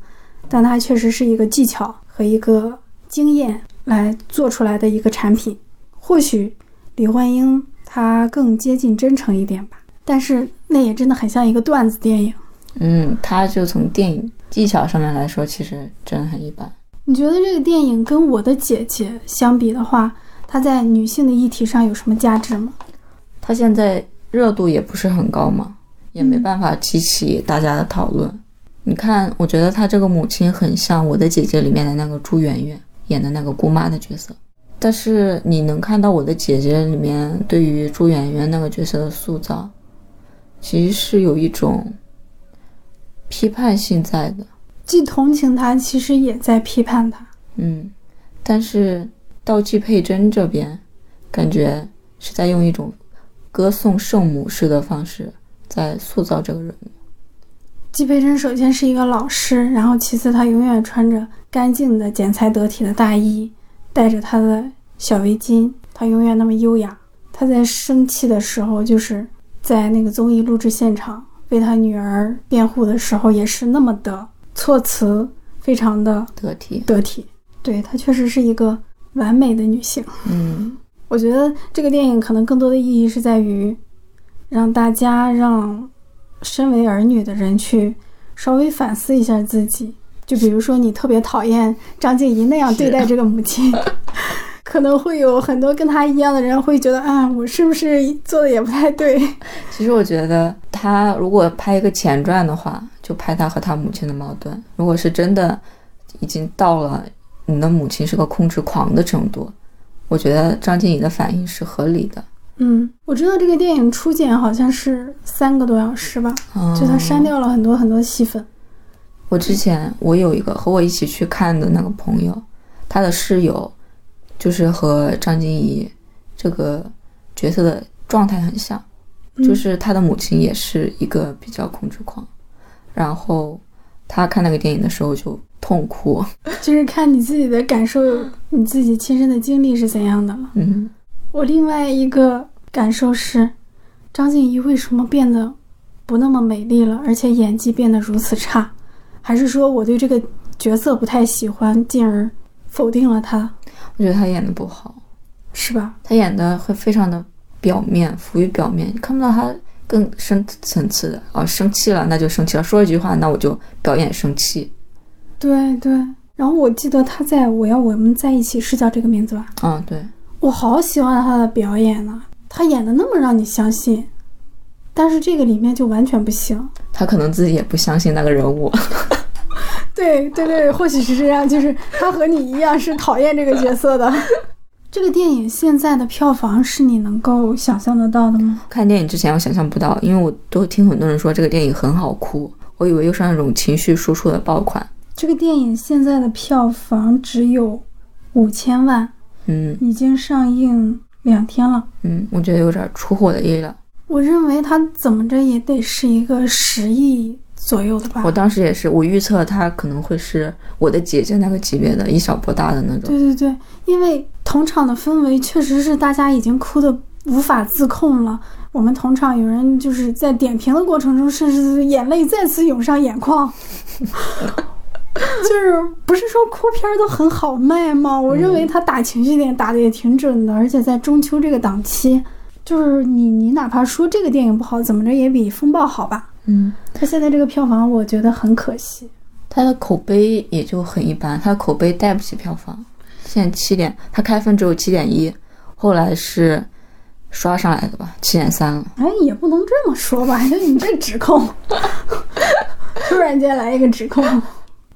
但它确实是一个技巧和一个经验来做出来的一个产品。或许李焕英她更接近真诚一点吧，但是那也真的很像一个段子电影。嗯，她就从电影技巧上面来说，其实真的很一般。你觉得这个电影跟《我的姐姐》相比的话，它在女性的议题上有什么价值吗？它现在热度也不是很高嘛，也没办法激起大家的讨论。你看，我觉得她这个母亲很像《我的姐姐》里面的那个朱媛媛演的那个姑妈的角色，但是你能看到《我的姐姐》里面对于朱媛媛那个角色的塑造，其实是有一种批判性在的。既同情她，其实也在批判她。嗯，但是到季佩珍这边，感觉是在用一种歌颂圣母式的方式在塑造这个人物。季佩珍首先是一个老师，然后其次她永远穿着干净的、剪裁得体的大衣，戴着她的小围巾，她永远那么优雅。她在生气的时候，就是在那个综艺录制现场为她女儿辩护的时候，也是那么的措辞非常的得体，得体。对她确实是一个完美的女性。嗯，我觉得这个电影可能更多的意义是在于让大家让身为儿女的人去稍微反思一下自己。就比如说，你特别讨厌张静怡那样对待这个母亲，可能会有很多跟她一样的人会觉得，啊，我是不是做的也不太对？其实我觉得他如果拍一个前传的话，就拍他和他母亲的矛盾。如果是真的已经到了你的母亲是个控制狂的程度，我觉得张静怡的反应是合理的。嗯，我知道这个电影初剪好像是三个多小时吧，就他删掉了很多很多戏份。我之前我有一个和我一起去看的那个朋友，他的室友就是和张婧仪这个角色的状态很像，就是他的母亲也是一个比较控制狂，然后他看那个电影的时候就痛哭，就是看你自己的感受，你自己亲身的经历是怎样的了。嗯，我另外一个感受是，张静怡为什么变得不那么美丽了，而且演技变得如此差？还是说我对这个角色不太喜欢，进而否定了他？我觉得他演的不好，是吧？他演的会非常的表面，浮于表面，你看不到他更深层次的。哦，生气了那就生气了，说一句话那我就表演生气。对对。然后我记得他在我要我们在一起是叫这个名字吧？嗯，对。我好喜欢他的表演呢，他演的那么让你相信，但是这个里面就完全不行。他可能自己也不相信那个人物。对对对，或许是这样，就是他和你一样是讨厌这个角色的。这个电影现在的票房是你能够想象得到的吗？看电影之前我想象不到，因为我都听很多人说这个电影很好哭，我以为又是那种情绪输出的爆款。这个电影现在的票房只有五千万，嗯，已经上映两天了，嗯，我觉得有点出乎我的意料。我认为它怎么着也得是一个十亿。左右的吧，我当时也是，我预测他可能会是我的姐姐那个级别的，以小博大的那种。对对对，因为同场的氛围确实是大家已经哭的无法自控了。我们同场有人就是在点评的过程中，甚至眼泪再次涌上眼眶。就是不是说哭片都很好卖吗？我认为他打情绪点打的也挺准的，而且在中秋这个档期，就是你你哪怕说这个电影不好，怎么着也比风暴好吧。嗯，他现在这个票房，我觉得很可惜。他的口碑也就很一般，他的口碑带不起票房。现在七点，他开分只有七点一，后来是刷上来的吧，七点三了。哎，也不能这么说吧，就你这指控，突然间来一个指控。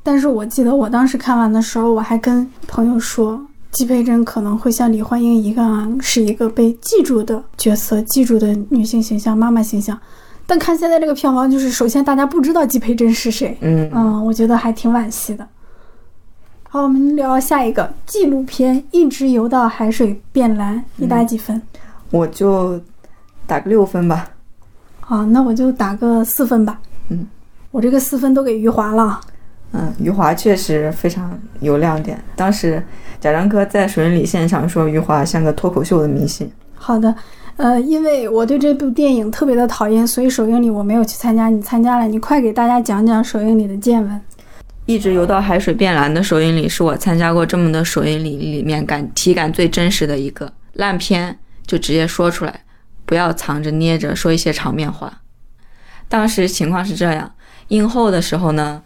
但是我记得我当时看完的时候，我还跟朋友说，季佩珍可能会像李焕英一样，是一个被记住的角色，记住的女性形象，妈妈形象。但看现在这个票房，就是首先大家不知道季培珍是谁，嗯嗯，我觉得还挺惋惜的。好，我们聊下一个纪录片《一直游到海水变蓝》，你打几分？我就打个六分吧。好，那我就打个四分吧。嗯，我这个四分都给余华了。嗯，余华确实非常有亮点。当时贾樟柯在首映礼现场说，余华像个脱口秀的明星。好的。呃，因为我对这部电影特别的讨厌，所以首映礼我没有去参加。你参加了，你快给大家讲讲首映礼的见闻。一直游到海水变蓝的首映礼是我参加过这么多首映礼里面感体感最真实的一个。烂片就直接说出来，不要藏着捏着说一些场面话。当时情况是这样，映后的时候呢，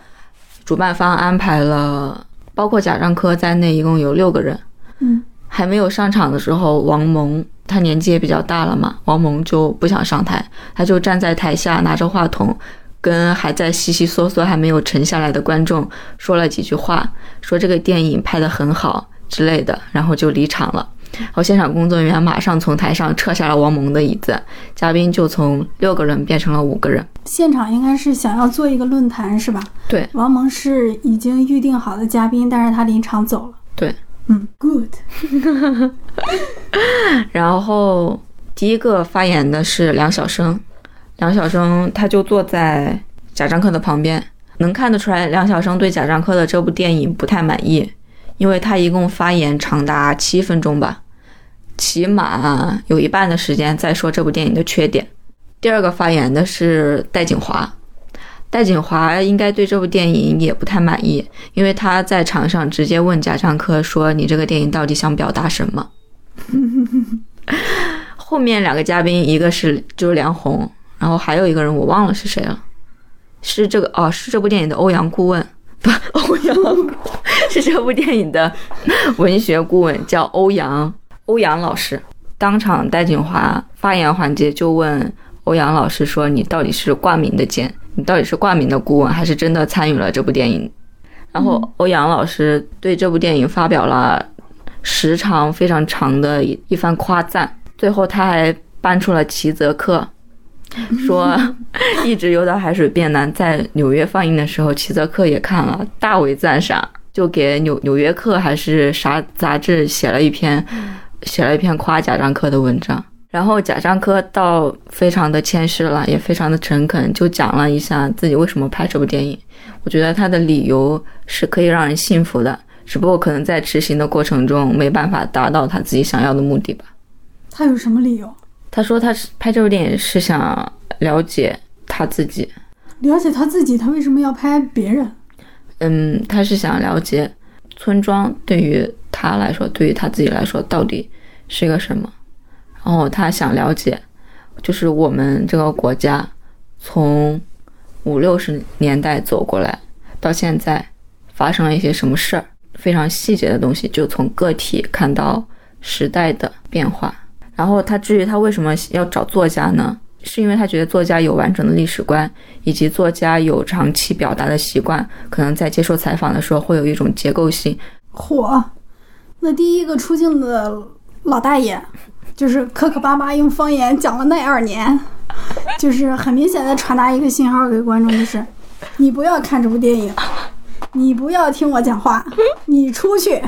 主办方安排了包括贾樟柯在内一共有六个人。嗯，还没有上场的时候，王蒙。他年纪也比较大了嘛，王蒙就不想上台，他就站在台下拿着话筒，跟还在悉悉嗦嗦还没有沉下来的观众说了几句话，说这个电影拍得很好之类的，然后就离场了。然后现场工作人员马上从台上撤下了王蒙的椅子，嘉宾就从六个人变成了五个人。现场应该是想要做一个论坛是吧？对，王蒙是已经预定好的嘉宾，但是他临场走了。对。嗯，good。然后第一个发言的是梁晓声，梁晓声他就坐在贾樟柯的旁边，能看得出来梁晓声对贾樟柯的这部电影不太满意，因为他一共发言长达七分钟吧，起码有一半的时间在说这部电影的缺点。第二个发言的是戴锦华，戴锦华应该对这部电影也不太满意，因为他在场上直接问贾樟柯说：“你这个电影到底想表达什么？” 后面两个嘉宾，一个是就是梁红，然后还有一个人我忘了是谁了，是这个哦，是这部电影的欧阳顾问，不，欧阳是这部电影的文学顾问，叫欧阳欧阳老师。当场戴锦华发言环节就问欧阳老师说：“你到底是挂名的监，你到底是挂名的顾问，还是真的参与了这部电影？”然后欧阳老师对这部电影发表了时长非常长的一一番夸赞，最后他还搬出了齐泽克，说一直游到海水变蓝在纽约放映的时候，齐泽克也看了，大为赞赏，就给纽纽约客还是啥杂志写了一篇写了一篇夸贾樟柯的文章。然后贾樟柯倒非常的谦虚了，也非常的诚恳，就讲了一下自己为什么拍这部电影。我觉得他的理由是可以让人信服的，只不过可能在执行的过程中没办法达到他自己想要的目的吧。他有什么理由？他说他是拍这部电影是想了解他自己，了解他自己，他为什么要拍别人？嗯，他是想了解村庄对于他来说，对于他自己来说到底是一个什么。然后他想了解，就是我们这个国家从五六十年代走过来到现在发生了一些什么事儿，非常细节的东西，就从个体看到时代的变化。然后他至于他为什么要找作家呢？是因为他觉得作家有完整的历史观，以及作家有长期表达的习惯，可能在接受采访的时候会有一种结构性。火，那第一个出镜的老大爷，就是磕磕巴巴用方言讲了那二年，就是很明显的传达一个信号给观众，就是 你不要看这部电影，你不要听我讲话，你出去。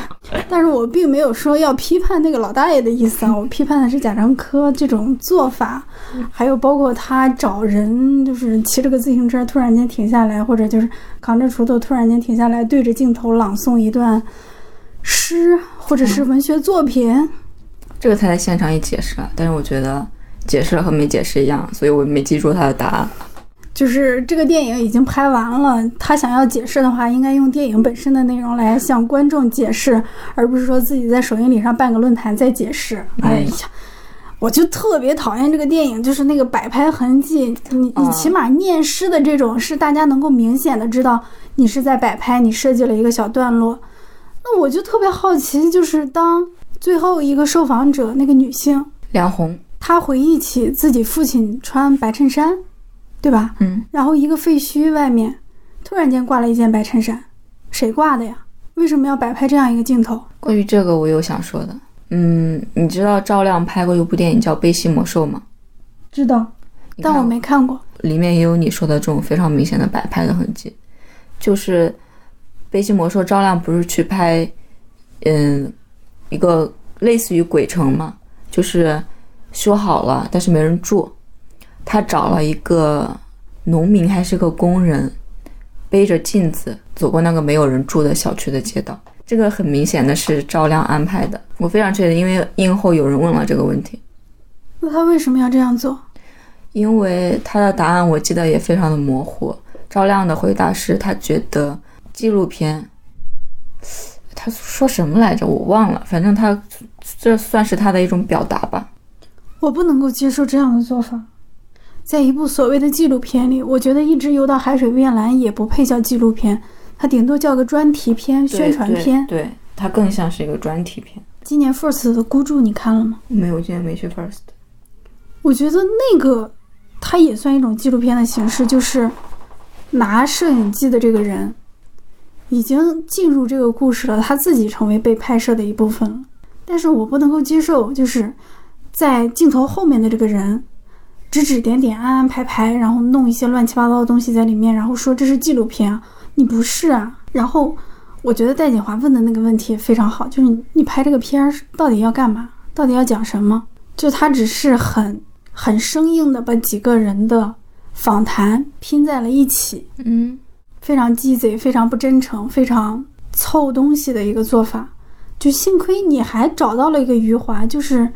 但是我并没有说要批判那个老大爷的意思啊，我批判的是贾樟柯这种做法，还有包括他找人，就是骑着个自行车突然间停下来，或者就是扛着锄头突然间停下来，对着镜头朗诵一段诗或者是文学作品。这个他在现场也解释了，但是我觉得解释了和没解释一样，所以我没记住他的答案。就是这个电影已经拍完了，他想要解释的话，应该用电影本身的内容来向观众解释，而不是说自己在首映礼上办个论坛再解释。哎呀，我就特别讨厌这个电影，就是那个摆拍痕迹。你你起码念诗的这种，是大家能够明显的知道你是在摆拍，你设计了一个小段落。那我就特别好奇，就是当最后一个受访者那个女性梁红，她回忆起自己父亲穿白衬衫。对吧？嗯，然后一个废墟外面，突然间挂了一件白衬衫，谁挂的呀？为什么要摆拍这样一个镜头？关于这个，我有想说的。嗯，你知道赵亮拍过一部电影叫《悲喜魔兽》吗？知道，但我没看过。里面也有你说的这种非常明显的摆拍的痕迹。就是《悲喜魔兽》，赵亮不是去拍，嗯，一个类似于鬼城嘛，就是修好了，但是没人住。他找了一个农民，还是个工人，背着镜子走过那个没有人住的小区的街道。这个很明显的是赵亮安排的，我非常确定，因为映后有人问了这个问题。那他为什么要这样做？因为他的答案我记得也非常的模糊。赵亮的回答是他觉得纪录片，他说什么来着？我忘了，反正他这算是他的一种表达吧。我不能够接受这样的做法。在一部所谓的纪录片里，我觉得一直游到海水变蓝也不配叫纪录片，它顶多叫个专题片、宣传片。对，它更像是一个专题片。今年 First 的孤注你看了吗？没有，今年没去 First。我觉得那个它也算一种纪录片的形式，就是拿摄影机的这个人已经进入这个故事了，他自己成为被拍摄的一部分了。但是我不能够接受，就是在镜头后面的这个人。指指点点、安安排排，然后弄一些乱七八糟的东西在里面，然后说这是纪录片，你不是啊。然后我觉得戴锦华问的那个问题非常好，就是你你拍这个片儿到底要干嘛？到底要讲什么？就他只是很很生硬的把几个人的访谈拼在了一起，嗯非常鸡贼，非常不真诚，非常凑东西的一个做法。就幸亏你还找到了一个余华，就是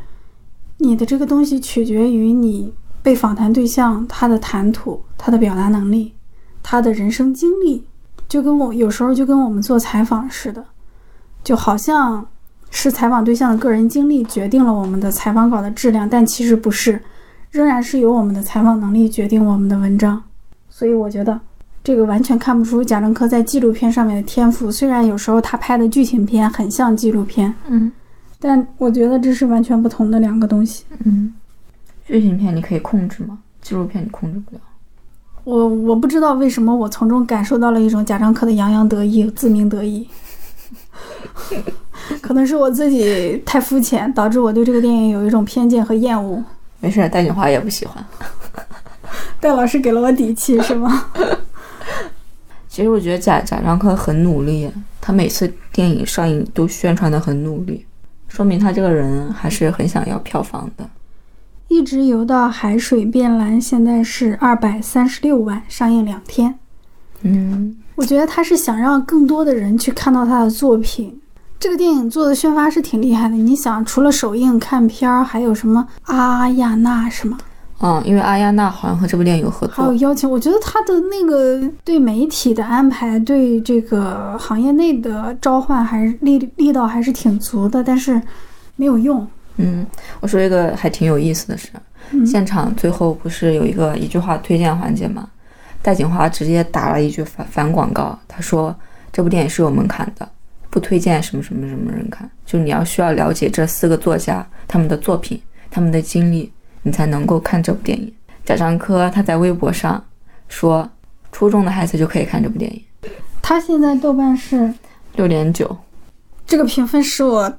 你的这个东西取决于你被访谈对象他的谈吐、他的表达能力、他的人生经历，就跟我有时候就跟我们做采访似的，就好像是采访对象的个人经历决定了我们的采访稿的质量，但其实不是，仍然是由我们的采访能力决定我们的文章。所以我觉得这个完全看不出贾樟柯在纪录片上面的天赋。虽然有时候他拍的剧情片很像纪录片，嗯但我觉得这是完全不同的两个东西。嗯，剧情片你可以控制吗？纪录片你控制不了。我我不知道为什么我从中感受到了一种贾樟柯的洋洋得意、自鸣得意。可能是我自己太肤浅，导致我对这个电影有一种偏见和厌恶。没事，戴锦华也不喜欢。戴老师给了我底气，是吗？其实我觉得贾贾樟柯很努力，他每次电影上映都宣传的很努力，说明他这个人还是很想要票房的。一直游到海水变蓝，现在是二百三十六万，上映两天。嗯，我觉得他是想让更多的人去看到他的作品。这个电影做的宣发是挺厉害的。你想，除了首映看片儿，还有什么阿亚娜是吗？嗯，因为阿亚娜好像和这部电影有合作。还有邀请，我觉得他的那个对媒体的安排，对这个行业内的召唤还是力力道还是挺足的，但是没有用。嗯，我说一个还挺有意思的事，嗯现场最后不是有一个一句话推荐环节吗？戴锦华直接打了一句反反广告，他说这部电影是有门槛的，不推荐什么什么什么人看，就你要需要了解这四个作家他们的作品、他们的经历，你才能够看这部电影。贾樟柯他在微博上说，初中的孩子就可以看这部电影，他现在豆瓣是六点九，这个评分使我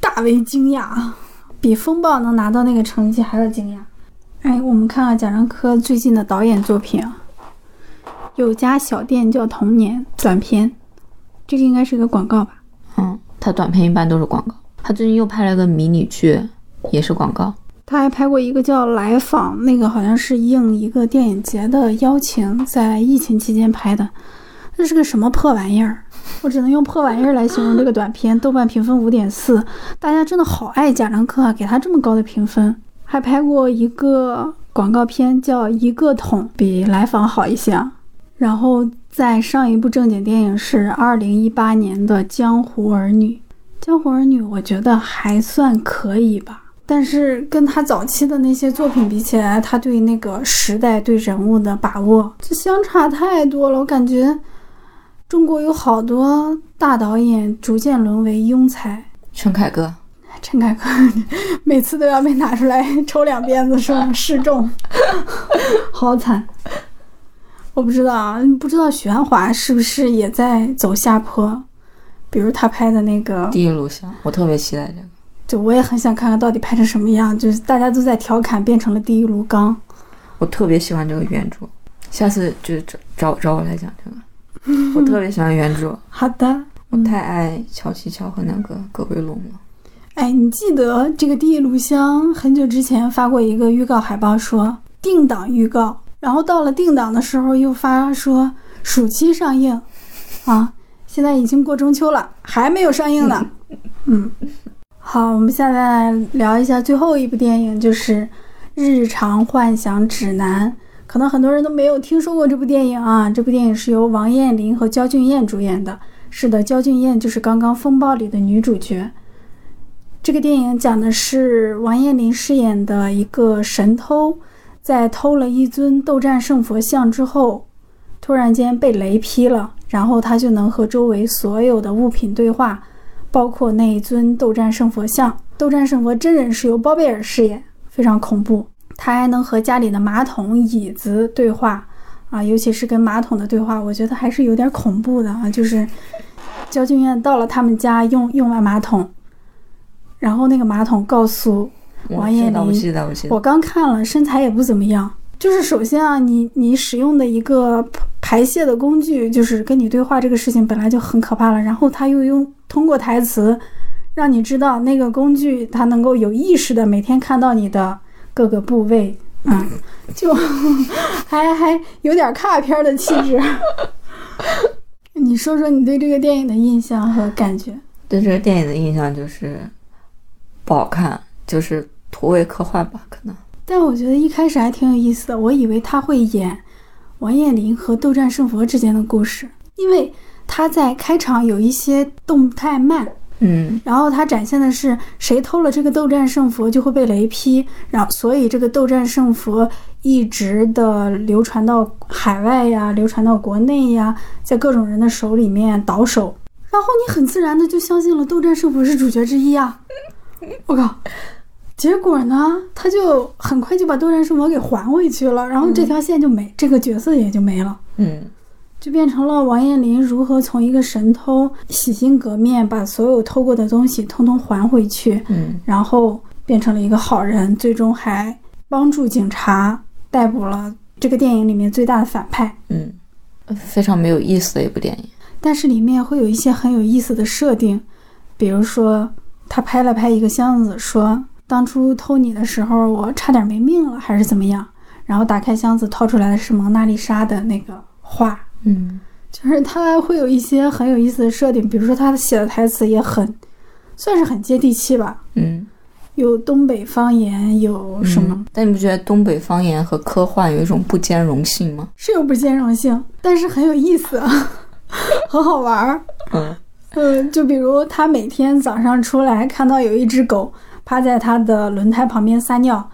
大为惊讶啊，比《风暴》能拿到那个成绩还要惊讶。哎，我们看看贾樟柯最近的导演作品啊，有家小店叫童年短片，这个应该是个广告吧？嗯，他短片一般都是广告，他最近又拍了个迷你剧，也是广告。他还拍过一个叫《来访》，那个好像是应一个电影节的邀请，在疫情期间拍的。这是个什么破玩意儿？我只能用破玩意儿来形容这个短片。豆瓣评分五点四，大家真的好爱贾樟柯啊，给他这么高的评分。还拍过一个广告片叫《一个桶》，比《来访》好一些啊。然后再上一部正经电影是二零一八年的《江湖儿女》，《江湖儿女》我觉得还算可以吧。但是跟他早期的那些作品比起来，他对那个时代、对人物的把握，这相差太多了。我感觉中国有好多大导演逐渐沦为庸才。陈凯歌，陈凯歌每次都要被拿出来抽两鞭子，是吗？示众，好惨。我不知道啊，不知道许鞍华是不是也在走下坡？比如他拍的那个第一录像，我特别期待这个。就我也很想看看到底拍成什么样，就是大家都在调侃变成了第一炉钢。我特别喜欢这个原著，下次就找找找我来讲这个。我特别喜欢原著，好的，我太爱乔琪乔和那个葛威龙了。哎，你记得这个第一炉香很久之前发过一个预告海报，说定档预告，然后到了定档的时候又发说暑期上映，啊，现在已经过中秋了，还没有上映呢。嗯，好，我们现在聊一下最后一部电影，就是《日常幻想指南》。可能很多人都没有听说过这部电影啊。这部电影是由王彦霖和焦俊艳主演的。是的，焦俊艳就是刚刚《风暴》里的女主角。这个电影讲的是王彦霖饰演的一个神偷，在偷了一尊斗战胜佛像之后，突然间被雷劈了，然后他就能和周围所有的物品对话，包括那一尊斗战胜佛像。斗战胜佛真人是由包贝尔饰演，非常恐怖。他还能和家里的马桶、椅子对话，啊，尤其是跟马桶的对话，我觉得还是有点恐怖的啊。就是焦俊艳到了他们家用用完马桶，然后那个马桶告诉王彦霖，我刚看了，身材也不怎么样。就是首先啊，你你使用的一个排泄的工具，就是跟你对话这个事情本来就很可怕了，然后他又用通过台词让你知道那个工具它能够有意识的每天看到你的各个部位，嗯，就 还还有点卡片的气质。你说说你对这个电影的印象和感觉？对这个电影的印象就是不好看，就是土味科幻吧，可能。但我觉得一开始还挺有意思的，我以为他会演王彦霖和斗战胜佛之间的故事，因为他在开场有一些动态慢，嗯然后他展现的是谁偷了这个斗战胜佛就会被雷劈，然后所以这个斗战胜佛一直的流传到海外呀，流传到国内呀，在各种人的手里面倒手，然后你很自然的就相信了斗战胜佛是主角之一啊！我靠！结果呢，他就很快就把斗战胜佛给还回去了，然后这条线就没，这个角色也就没了。嗯就变成了王彦霖如何从一个神偷洗心革面，把所有偷过的东西通通还回去，嗯然后变成了一个好人，最终还帮助警察逮捕了这个电影里面最大的反派。嗯，非常没有意思的一部电影。但是里面会有一些很有意思的设定，比如说他拍了拍一个箱子，说当初偷你的时候我差点没命了，还是怎么样？然后打开箱子掏出来的是蒙娜丽莎的那个画，嗯。就是他会有一些很有意思的设定，比如说他写的台词也很，算是很接地气吧，嗯，有东北方言，有什么、嗯但你不觉得东北方言和科幻有一种不兼容性吗？是有不兼容性，但是很有意思，很好玩儿。嗯。嗯，就比如他每天早上出来看到有一只狗趴在他的轮胎旁边撒尿，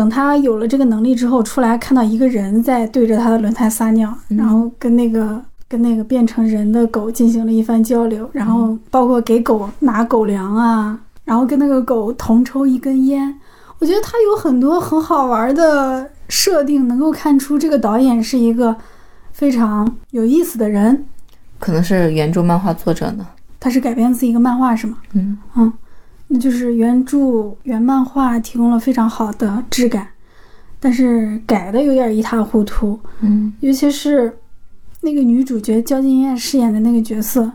等他有了这个能力之后，出来看到一个人在对着他的轮胎撒尿，然后跟那个跟那个变成人的狗进行了一番交流，然后包括给狗拿狗粮啊，然后跟那个狗同抽一根烟。我觉得他有很多很好玩的设定，能够看出这个导演是一个非常有意思的人。可能是原著漫画作者呢。他是改编自一个漫画是吗？嗯嗯，那就是原著原漫画提供了非常好的质感，但是改的有点一塌糊涂，嗯尤其是那个女主角焦金燕饰演的那个角色，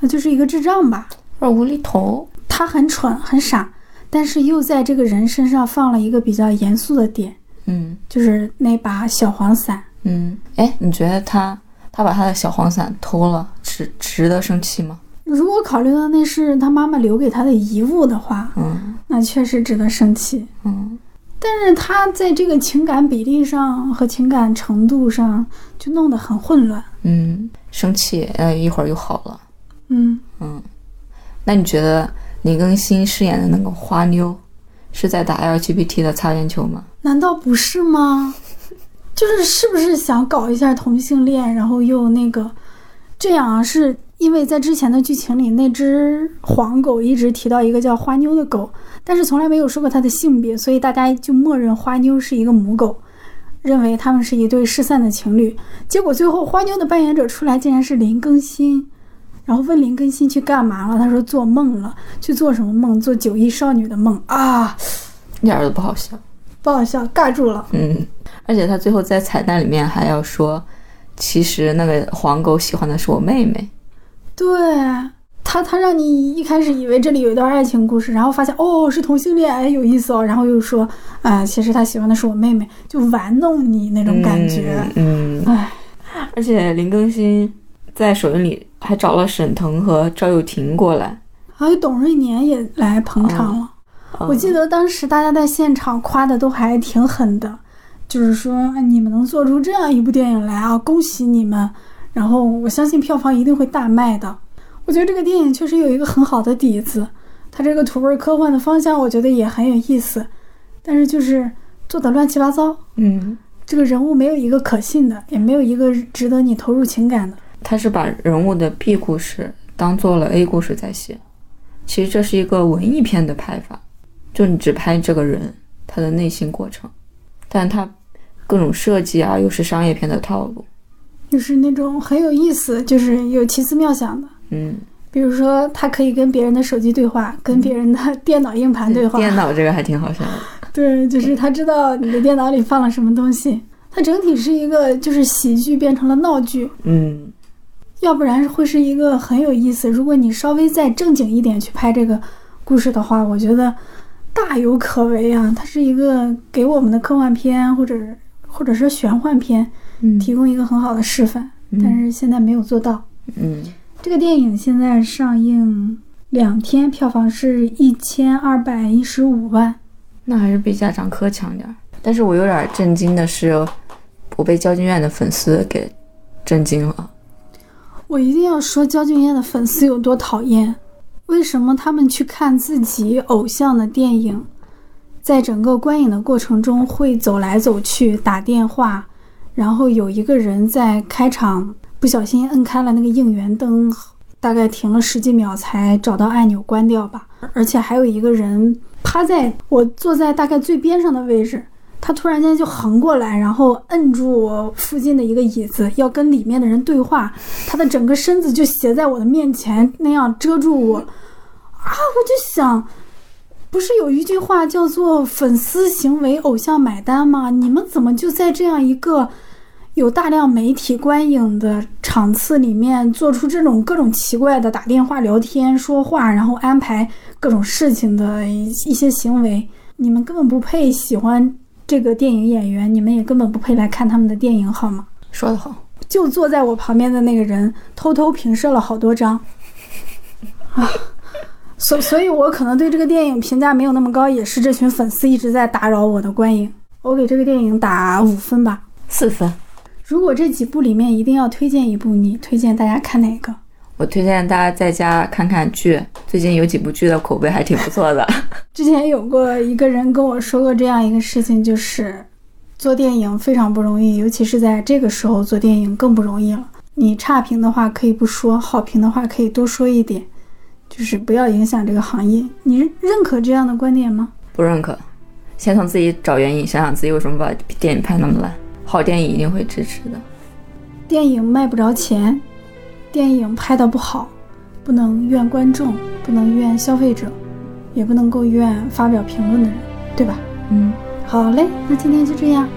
她就是一个智障吧，有点无厘头。她很蠢很傻，但是又在这个人身上放了一个比较严肃的点，嗯就是那把小黄伞。嗯，哎，你觉得他他把他的小黄伞偷了，值值得生气吗？如果考虑到那是他妈妈留给他的遗物的话，嗯那确实值得生气。嗯但是他在这个情感比例上和情感程度上就弄得很混乱。嗯，生气，呃，一会儿又好了。嗯，嗯，那你觉得林更新饰演的那个花妞是在打 LGBT 的擦边球吗？难道不是吗？就是是不是想搞一下同性恋，然后又那个这样啊？是因为在之前的剧情里，那只黄狗一直提到一个叫花妞的狗，但是从来没有说过它的性别，所以大家就默认花妞是一个母狗，认为他们是一对失散的情侣。结果最后花妞的扮演者出来，竟然是林更新。然后问林更新去干嘛了，他说做梦了，去做什么梦？做九亿少女的梦啊，一点儿都不好笑。不好笑，尬住了。嗯，而且他最后在彩蛋里面还要说，其实那个黄狗喜欢的是我妹妹。对他，他让你一开始以为这里有一段爱情故事，然后发现哦是同性恋，哎有意思哦，然后又说啊、其实他喜欢的是我妹妹，就玩弄你那种感觉。嗯，哎、而且林更新在首映里还找了沈腾和赵又廷过来。还有董瑞年也来捧场了。我记得当时大家在现场夸的都还挺狠的，就是说哎你们能做出这样一部电影来啊，恭喜你们！然后我相信票房一定会大卖的。我觉得这个电影确实有一个很好的底子，它这个土味科幻的方向我觉得也很有意思，但是就是做的乱七八糟，嗯，这个人物没有一个可信的，也没有一个值得你投入情感的。他是把人物的 B 故事当做了 A 故事在写，其实这是一个文艺片的拍法，就你只拍这个人他的内心过程，但他各种设计啊又是商业片的套路。就是那种很有意思，就是有奇思妙想的。嗯，比如说，他可以跟别人的手机对话，跟别人的电脑硬盘对话。电脑这个还挺好笑的。对，就是他知道你的电脑里放了什么东西，它整体是一个就是喜剧变成了闹剧，嗯，要不然会是一个很有意思。如果你稍微再正经一点去拍这个故事的话，我觉得大有可为啊。它是一个给我们的科幻片或者或者是玄幻片嗯提供一个很好的示范，但是现在没有做到。嗯，这个电影现在上映两天，票房是一千二百一十五万。那还是比家长科强点儿。但是我有点震惊的是，我被焦俊艳的粉丝给震惊了。我一定要说焦俊艳的粉丝有多讨厌。为什么他们去看自己偶像的电影，在整个观影的过程中会走来走去、打电话，然后有一个人在开场不小心摁开了那个应援灯，大概停了十几秒才找到按钮关掉吧。而且还有一个人趴在我坐在大概最边上的位置，他突然间就横过来，然后摁住我附近的一个椅子，要跟里面的人对话。他的整个身子就斜在我的面前，那样遮住我。啊，我就想，不是有一句话叫做“粉丝行为，偶像买单”吗？你们怎么就在这样一个有大量媒体观影的场次里面，做出这种各种奇怪的打电话聊天、说话，然后安排各种事情的一一些行为？你们根本不配喜欢这个电影演员，你们也根本不配来看他们的电影，好吗？说得好，就坐在我旁边的那个人偷偷平射了好多张，啊，所所以，我可能对这个电影评价没有那么高，也是这群粉丝一直在打扰我的观影。我给这个电影打五分吧。四分。如果这几部里面一定要推荐一部，你推荐大家看哪个？我推荐大家在家看看剧，最近有几部剧的口碑还挺不错的。之前有过一个人跟我说过这样一个事情，就是做电影非常不容易，尤其是在这个时候做电影更不容易了。你差评的话可以不说，好评的话可以多说一点，就是不要影响这个行业。你认可这样的观点吗？不认可，先从自己找原因，想想自己为什么把电影拍那么烂。好电影一定会支持的。电影卖不着钱，电影拍的不好，不能怨观众，不能怨消费者，也不能够怨发表评论的人，对吧？嗯，好嘞，那今天就这样。